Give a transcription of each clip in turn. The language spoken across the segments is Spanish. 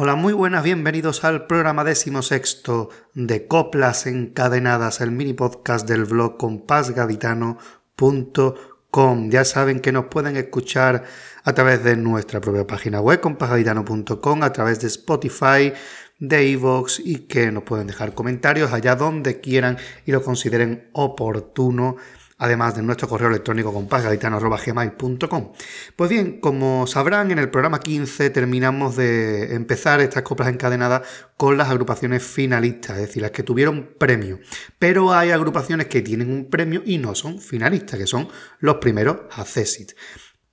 Hola, muy buenas, bienvenidos al programa sexto de Coplas Encadenadas, el mini podcast del blog compasgaditano.com. Ya saben que nos pueden escuchar a través de nuestra propia página web, compasgaditano.com, a través de Spotify, de iVoox y que nos pueden dejar comentarios allá donde quieran y lo consideren oportuno además de nuestro correo electrónico compasgaditano.gmail.com. Pues bien, como sabrán, en el programa 15 terminamos de empezar estas coplas encadenadas con las agrupaciones finalistas, es decir, las que tuvieron premio. Pero hay agrupaciones que tienen un premio y no son finalistas, que son los primeros Accessit.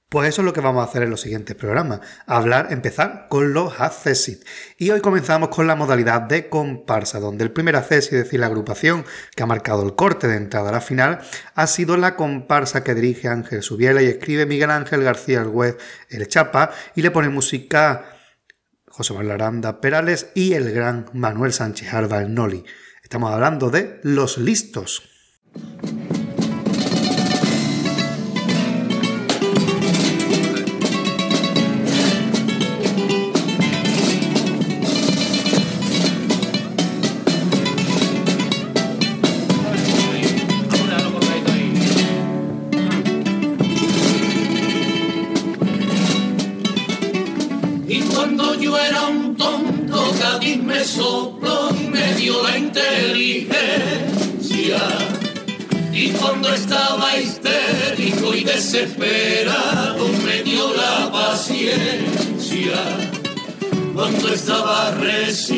Pues eso es lo que vamos a hacer en los siguientes programas, hablar, empezar con los accessit. Y hoy comenzamos con la modalidad de comparsa, donde el primer accessit, es decir, la agrupación que ha marcado el corte de entrada a la final, ha sido la comparsa que dirige Ángel Subiela y escribe Miguel Ángel García el El Chapa y le pone música José Manuel Aranda Perales y el gran Manuel Sánchez Alba el Noli. Estamos hablando de Los Listos. Desesperado me dio la paciencia. Cuando estaba recién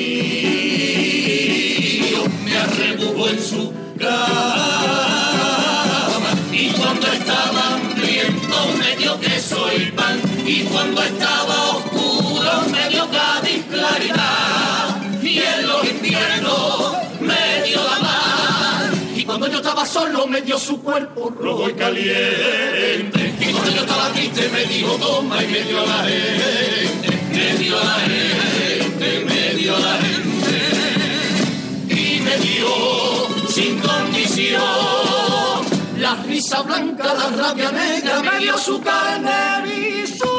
me arrebujó en su cama. Y cuando estaba hambriento me dio queso y pan. Y cuando estaba estaba solo me dio su cuerpo rojo y caliente cuando yo estaba triste me dijo toma y me dio la gente, me dio la gente, me dio la gente. Y me dio sin condición la risa blanca, la rabia negra, me dio su carne y su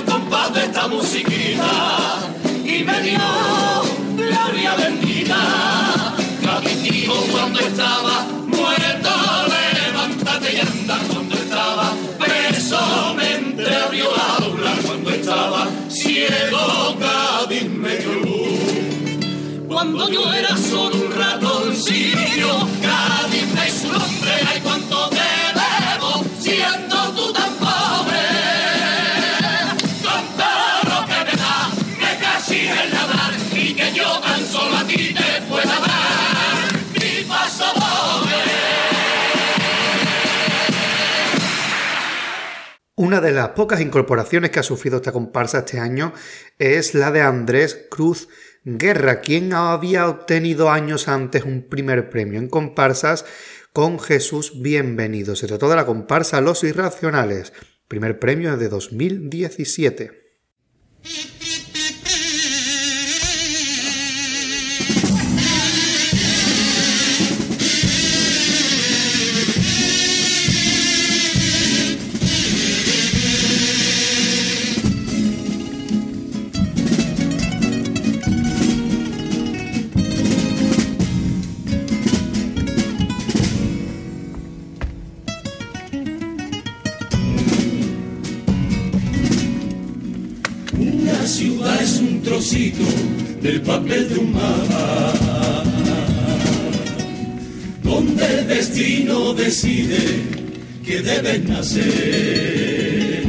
el compás de esta musiquita. Y me dio gloria bendita cuando estaba muerto, levántate y anda cuando estaba preso, me abrió la dobla cuando estaba ciego, Cádiz me dio luz. Cuando yo era solo un ratoncillo, Cádiz me su nombre, Una de las pocas incorporaciones que ha sufrido esta comparsa este año es la de Andrés Cruz Guerra, quien había obtenido años antes un primer premio en comparsas con Jesús Bienvenido. Se trató de la comparsa Los Irracionales, primer premio de 2017. Que debes nacer.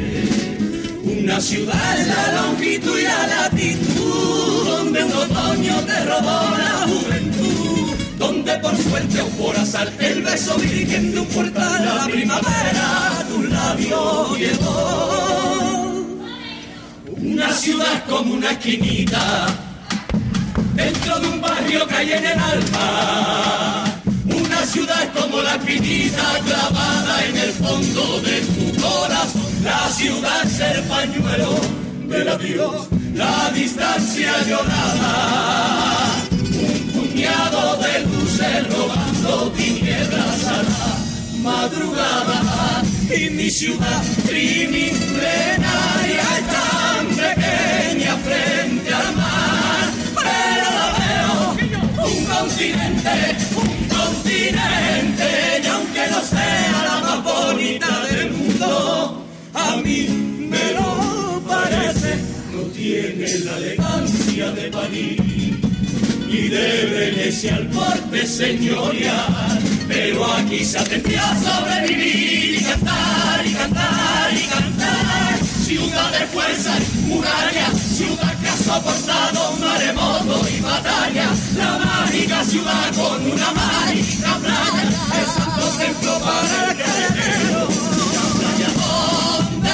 Una ciudad en la longitud y la latitud, donde un otoño te robó la juventud, donde por suerte o por azar el beso virgen de un portal a la primavera tu labio llegó una ciudad como una esquinita, dentro de un barrio que hay en el alma. Una ciudad como la espinita clavada en el fondo de tu corazón. La ciudad es el pañuelo del adiós, la distancia llorada. Un puñado de luces robando tinieblas a la madrugada y mi ciudad plenaria es tan pequeña frente al mar, pero la veo un continente, continente, y aunque no sea la más bonita del mundo, a mí me lo parece, no tiene la elegancia de París y de Venecia al porte señorial, pero aquí se atendía a sobrevivir y cantar y cantar. Ciudad de fuerza y muralla, ciudad que ha soportado maremoto y batalla, la mágica ciudad con una mágica playa, el santo templo para el carretero, la playa donde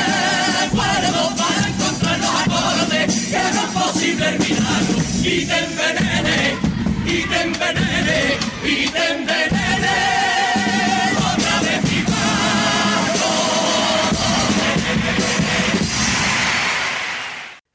para encontrar los acordes que no es posible el y te envenene, y te envenene, y te envenene.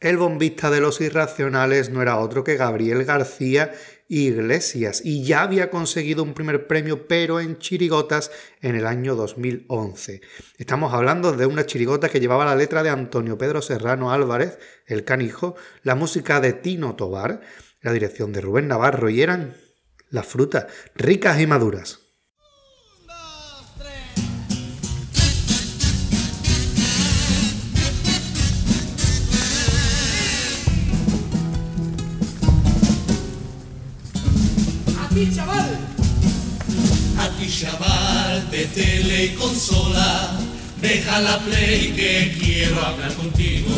El bombista de los irracionales no era otro que Gabriel García Iglesias y ya había conseguido un primer premio pero en chirigotas en el año 2011. Estamos hablando de una chirigota que llevaba la letra de Antonio Pedro Serrano Álvarez, el canijo, la música de Tino Tobar, la dirección de Rubén Navarro y eran las frutas ricas y maduras. Ti, chaval. A ti, chaval, de tele y consola. Deja la play que quiero hablar contigo.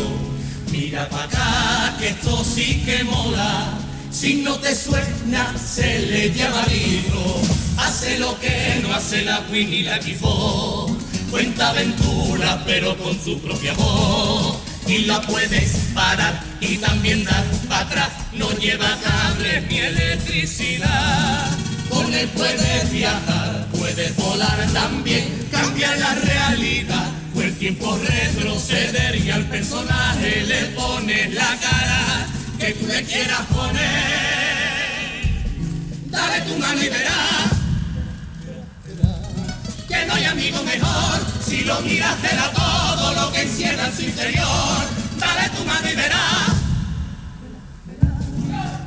Mira pa' acá que esto sí que mola. Si no te suena, se le llama libro. Hace lo que no hace la Queen ni la Kifo. Cuenta aventura, pero con su propia voz y la puedes parar y también dar para atrás. No lleva cables ni electricidad. Con él puedes viajar, puedes volar también, cambiar la realidad. O el tiempo retroceder y al personaje le pones la cara que tú le quieras poner. Dale tu mano y verás no hay amigo mejor si lo miras te da todo lo que encierra en su interior. Dale tu mano y verás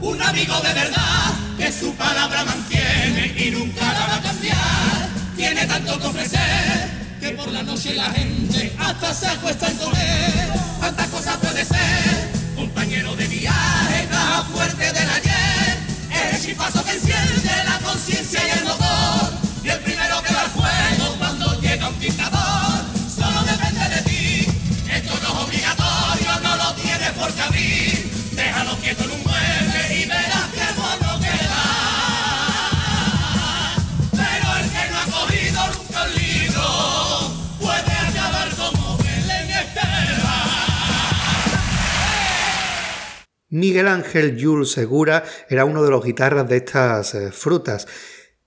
un amigo de verdad que su palabra mantiene y nunca la va a cambiar. Tiene tanto que ofrecer que por la noche la gente hasta se acuesta en comer. Miguel Ángel Jules Segura era uno de los guitarras de estas eh, frutas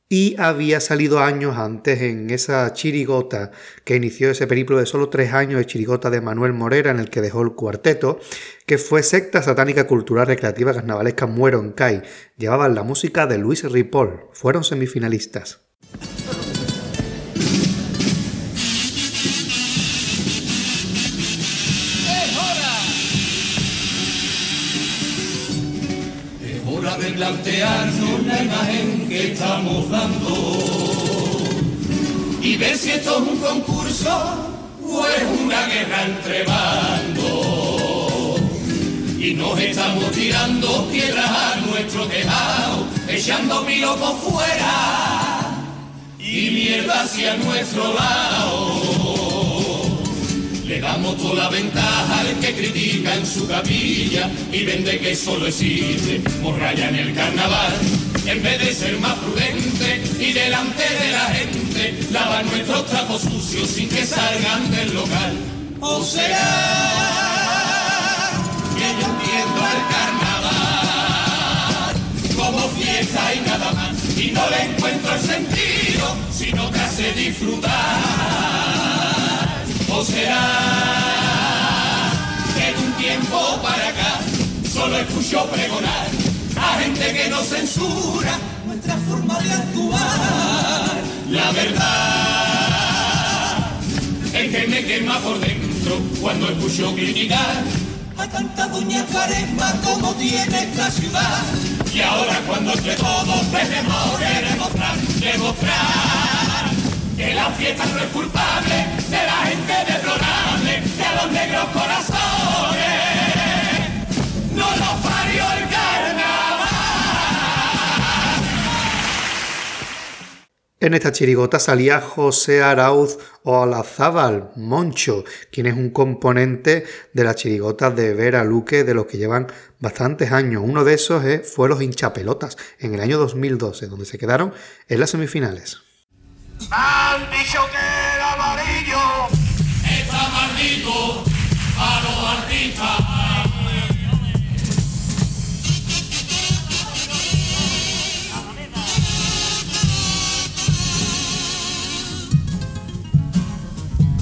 y había salido años antes en esa chirigota que inició ese periplo de solo tres años de chirigota de Manuel Morera en el que dejó el cuarteto, que fue secta satánica cultural recreativa carnavalesca Muero en Kai. Llevaban la música de Luis Ripoll, fueron semifinalistas. Plantearnos la imagen que estamos dando y ver si esto es un concurso o es una guerra entre bandos. Y nos estamos tirando piedras a nuestro tejado, echando loco fuera y mierda hacia nuestro lado. Damos toda la ventaja al que critica en su capilla y vende que solo existe morralla en el carnaval. En vez de ser más prudente y delante de la gente, lava nuestros trapos sucios sin que salgan del local. O será que yo entiendo el carnaval como fiesta y nada más y no le encuentro el sentido si no te hace disfrutar. ¿O será que de un tiempo para acá solo escucho pregonar a gente que no censura nuestra forma de actuar? La verdad que me quema por dentro cuando escucho criticar a tanta doña Caresma como tiene esta ciudad. Y ahora cuando entre todos tenemos que demostrar, demostrar que la fiesta no es culpable de la gente deplorable, de los negros corazones. No parió el carnaval. En esta chirigota salía José Arauz o Alazábal Moncho, quien es un componente de la chirigota de Vera Luque de los que llevan bastantes años. Uno de esos fue Los hinchapelotas en el año 2012, donde se quedaron en las semifinales. Han dicho que el amarillo está maldito a los artistas.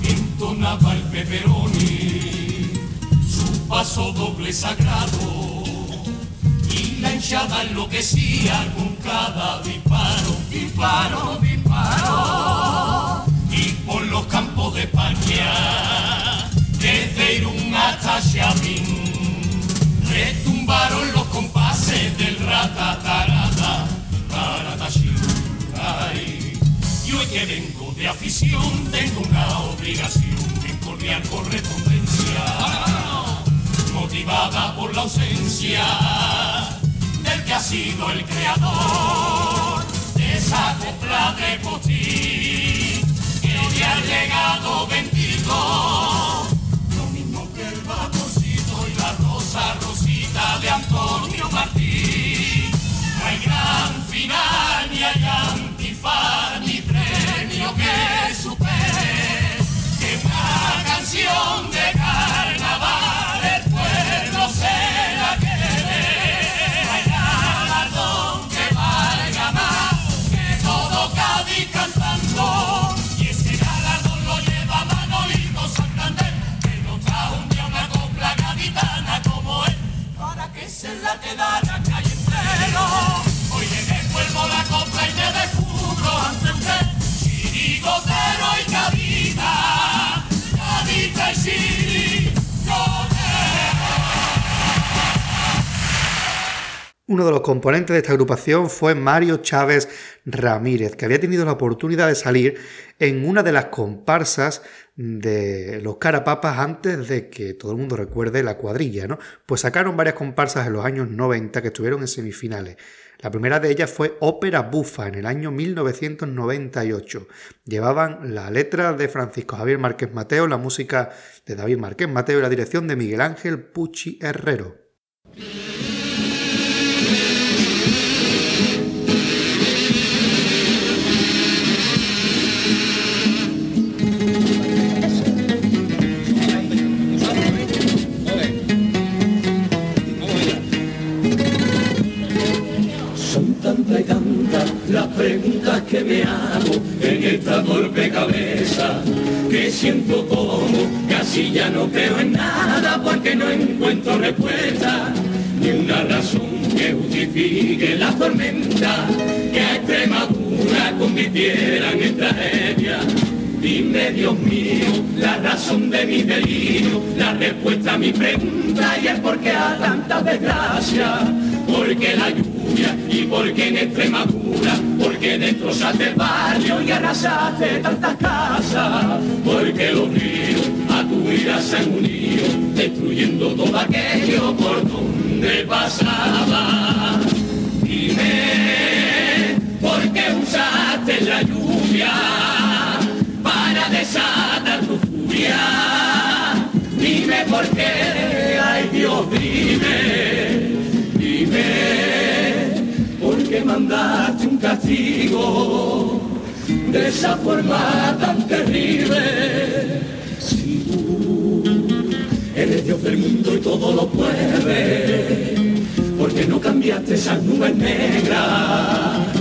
Entonaba el peperoni, su paso doble sagrado y la hinchada enloquecía con cada disparo, disparo, disparo. Y por los campos de España, desde Irún hasta Xavín, retumbaron los compases del ratatarata, ay. Y hoy que vengo de afición, tengo una obligación en cordial correspondencia motivada por la ausencia del que ha sido el creador esa copla de potín que hoy ha llegado bendito. Lo mismo que el vaporcito y la rosa rosita de Antonio Martín. No hay gran final, ni hay antifaz, ni premio que supere que una canción de Uno de los componentes de esta agrupación fue Mario Chávez Ramírez, que había tenido la oportunidad de salir en una de las comparsas de los Carapapas antes de que todo el mundo recuerde la cuadrilla, ¿no? Pues sacaron varias comparsas en los años 90 que estuvieron en semifinales. La primera de ellas fue Ópera Bufa en el año 1998. Llevaban la letra de Francisco Javier Márquez Mateo, la música de David Márquez Mateo y la dirección de Miguel Ángel Pucci Herrero. Mi pregunta el por qué a tanta desgracia. Porque la lluvia y porque en Extremadura, porque destrozaste el barrio y arrasaste tantas casas. Porque los ríos a tu vida se han unido, destruyendo todo aquello por donde pasaba. Dime, por qué, ay Dios, dime, dime, por qué mandaste un castigo de esa forma tan terrible. Si tú eres Dios del mundo y todo lo puedes, ¿por qué no cambiaste esas nubes negras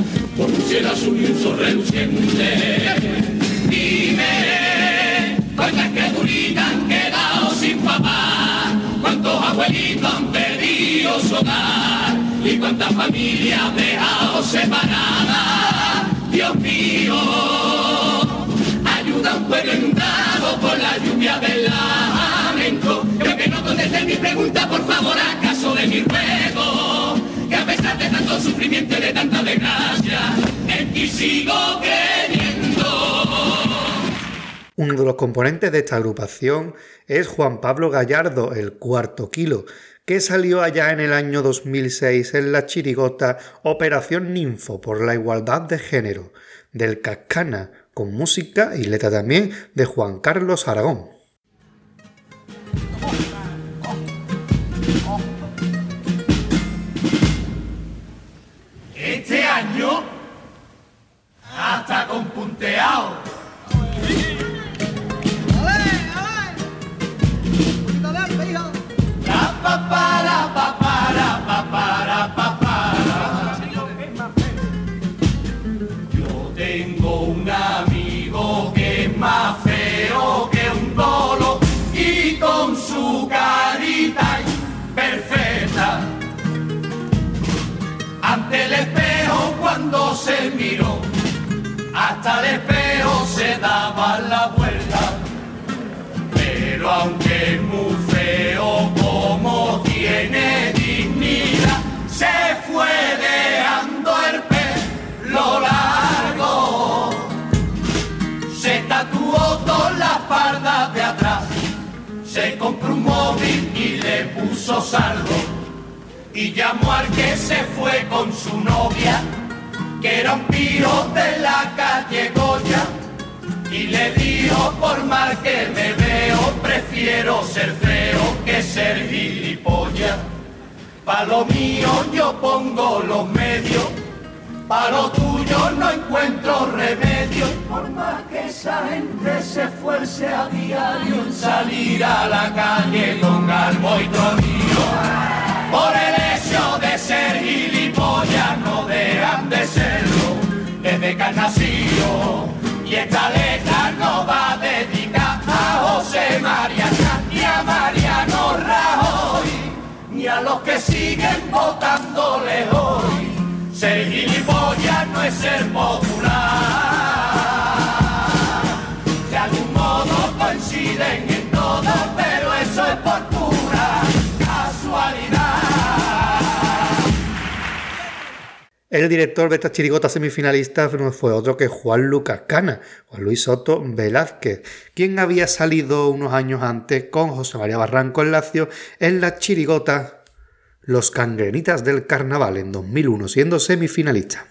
cuántas familias dejado separadas. Dios mío, saluda un pueblo inundado por la lluvia del lamento. Que aunque no conteste mi pregunta, por favor, acaso de mi ruego. Que a pesar de tanto sufrimiento y de tanta desgracia, en ti sigo creyendo. Uno de los componentes de esta agrupación es Juan Pablo Gallardo, el cuarto kilo, que salió allá en el año 2006 en la chirigota Operación Ninfo por la igualdad de género, del Cascana, con música y letra también de Juan Carlos Aragón. Este año, hasta con punteado. Daba la vuelta. Pero aunque es como tiene dignidad, se fue dejando el pelo largo. Se tatuó todas las pardas de atrás, se compró un móvil y le puso saldo. Y llamó al que se fue con su novia, que era un piro de la calle Goya. Y le dijo, por mal que me veo, prefiero ser feo que ser gilipollas. Pa' lo mío yo pongo los medios, pa' lo tuyo no encuentro remedio. Por más que esa gente se esfuerce a diario en salir a la calle con galvo y tronillo. Por el hecho de ser gilipollas no dejan de serlo desde que han nacido. Y esta letra los que siguen votándole hoy. Ser gilipollas no es ser popular. De algún modo coinciden en todo, pero eso es por pura casualidad. El director de esta chirigota semifinalista no fue otro que Juan Lucas Cana, Juan Luis Soto Velázquez, quien había salido unos años antes con José María Barranco en Lacio en la chirigota Los Cangrenitas del Carnaval en 2001, siendo semifinalista.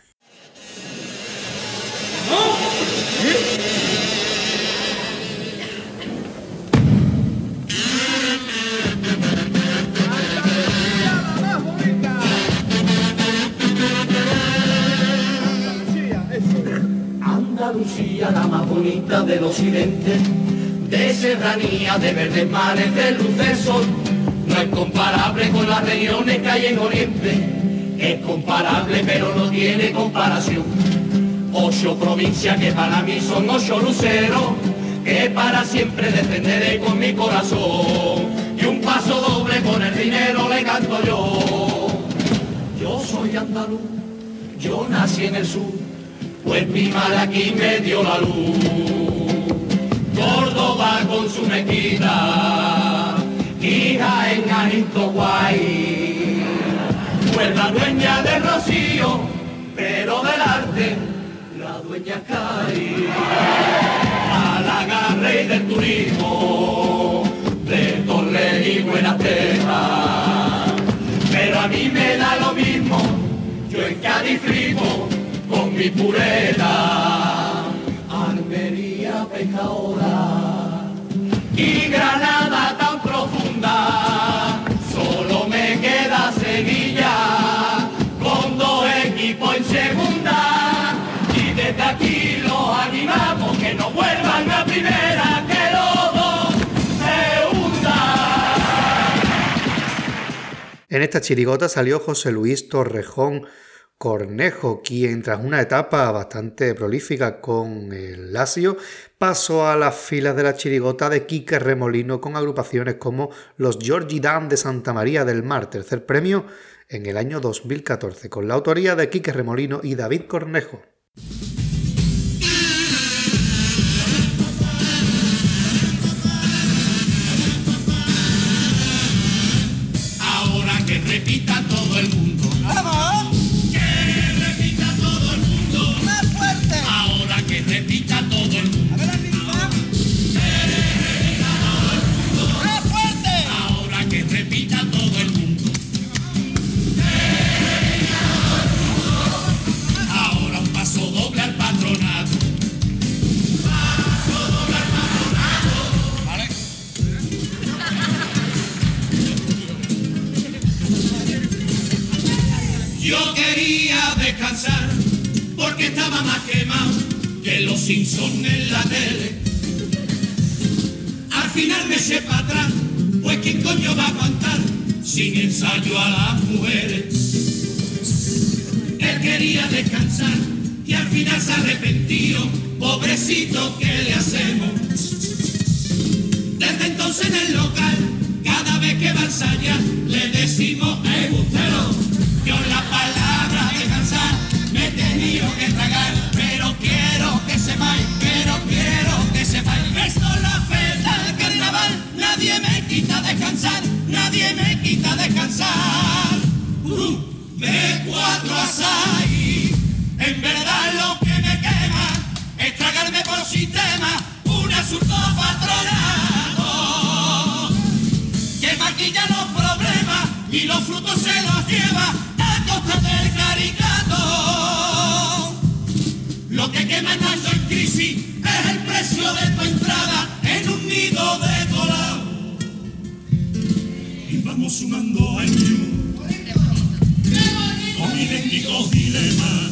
Andalucía, la más bonita del occidente, de serranía, de verdes mares, de luz del sol, es comparable con las regiones que hay en Oriente, es comparable pero no tiene comparación. Ocho provincias que para mí son ocho luceros, que para siempre defenderé con mi corazón, y un paso doble con el dinero le canto yo. Yo soy andaluz, yo nací en el sur, pues mi madre aquí me dio la luz. Córdoba con su mezquita, hija en Anito Guay. Pues la dueña del rocío, pero del arte, la dueña cae. Al agarre y del turismo, de Torre y Buenas Tejas. Pero a mí me da lo mismo, yo en Cádiz flipo con mi pureza. Almería pecadora y Granada En esta chirigota salió José Luis Torrejón Cornejo, quien tras una etapa bastante prolífica con el Lazio, pasó a las filas de la chirigota de Quique Remolino con agrupaciones como los Georgie Dan de Santa María del Mar, tercer premio en el año 2014, con la autoría de Quique Remolino y David Cornejo. Negrita en la tele. Al final me eché para atrás, pues ¿quién coño va a aguantar sin ensayo a las mujeres? Él quería descansar y al final se arrepentió, pobrecito, ¿qué le hacemos? Desde entonces en el local, cada vez que va a ensayar, descansar. Uh, de cuatro a seis, en verdad lo que me quema es tragarme por sistema un asunto patronado que maquilla los problemas y los frutos se los lleva a costa del caricato. Lo que quema estando en crisis es el precio de tu entrada en un nido de vamos sumando años con idénticos dilemas.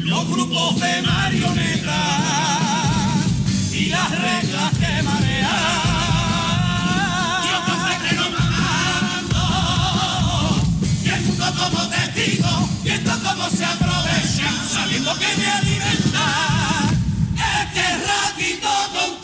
Los grupos de marionetas y las reglas que mundo como testigo, viendo cómo se aprovechan, sabiendo que me alimenta. Este ratito contigo,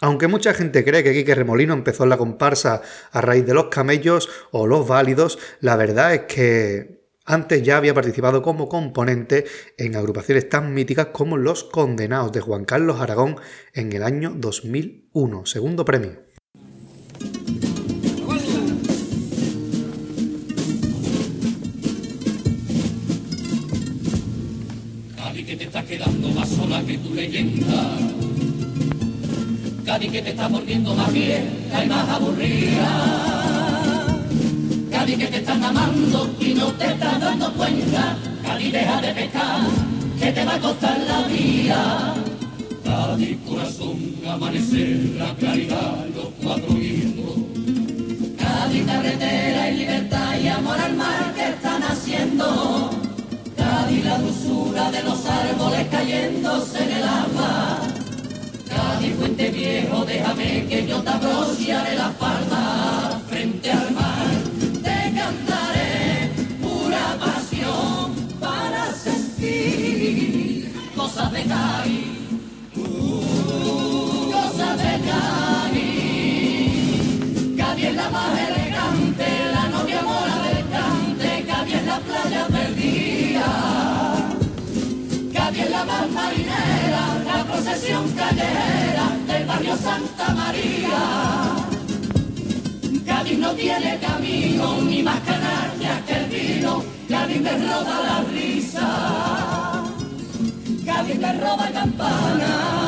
Aunque mucha gente cree que Quique Remolino empezó en la comparsa a raíz de los camellos o los válidos, la verdad es que antes ya había participado como componente en agrupaciones tan míticas como Los Condenados de Juan Carlos Aragón en el año 2001, segundo premio. Cádiz que te está volviendo más vieja y más aburrida. Cádiz que te están amando y no te estás dando cuenta. Cádiz deja de pescar, que te va a costar la vida. Cádiz corazón, amanecer, la claridad, los cuatro vientos. Cádiz carretera y libertad y amor al mar que están haciendo. Cádiz la dulzura de los árboles cayéndose en el agua. Puente viejo, déjame que yo te abrociaré la falda frente al mar. Te cantaré pura pasión para sentir cosas de Cádiz. Uh, cosas de Cádiz. Cádiz es la más elegante, la novia mora del cante, Cádiz es la playa perdida. Cádiz es la más marinera, la procesión callejera del barrio Santa María. Cádiz no tiene camino, ni más canallas que el vino, Cádiz me roba la risa. Cádiz me roba campana,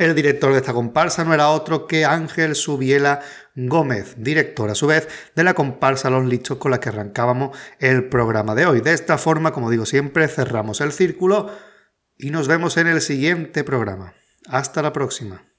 El director de esta comparsa no era otro que Ángel Subiela Gómez, director a su vez de la comparsa Los Lichos con la que arrancábamos el programa de hoy. De esta forma, como digo siempre, cerramos el círculo y nos vemos en el siguiente programa. Hasta la próxima.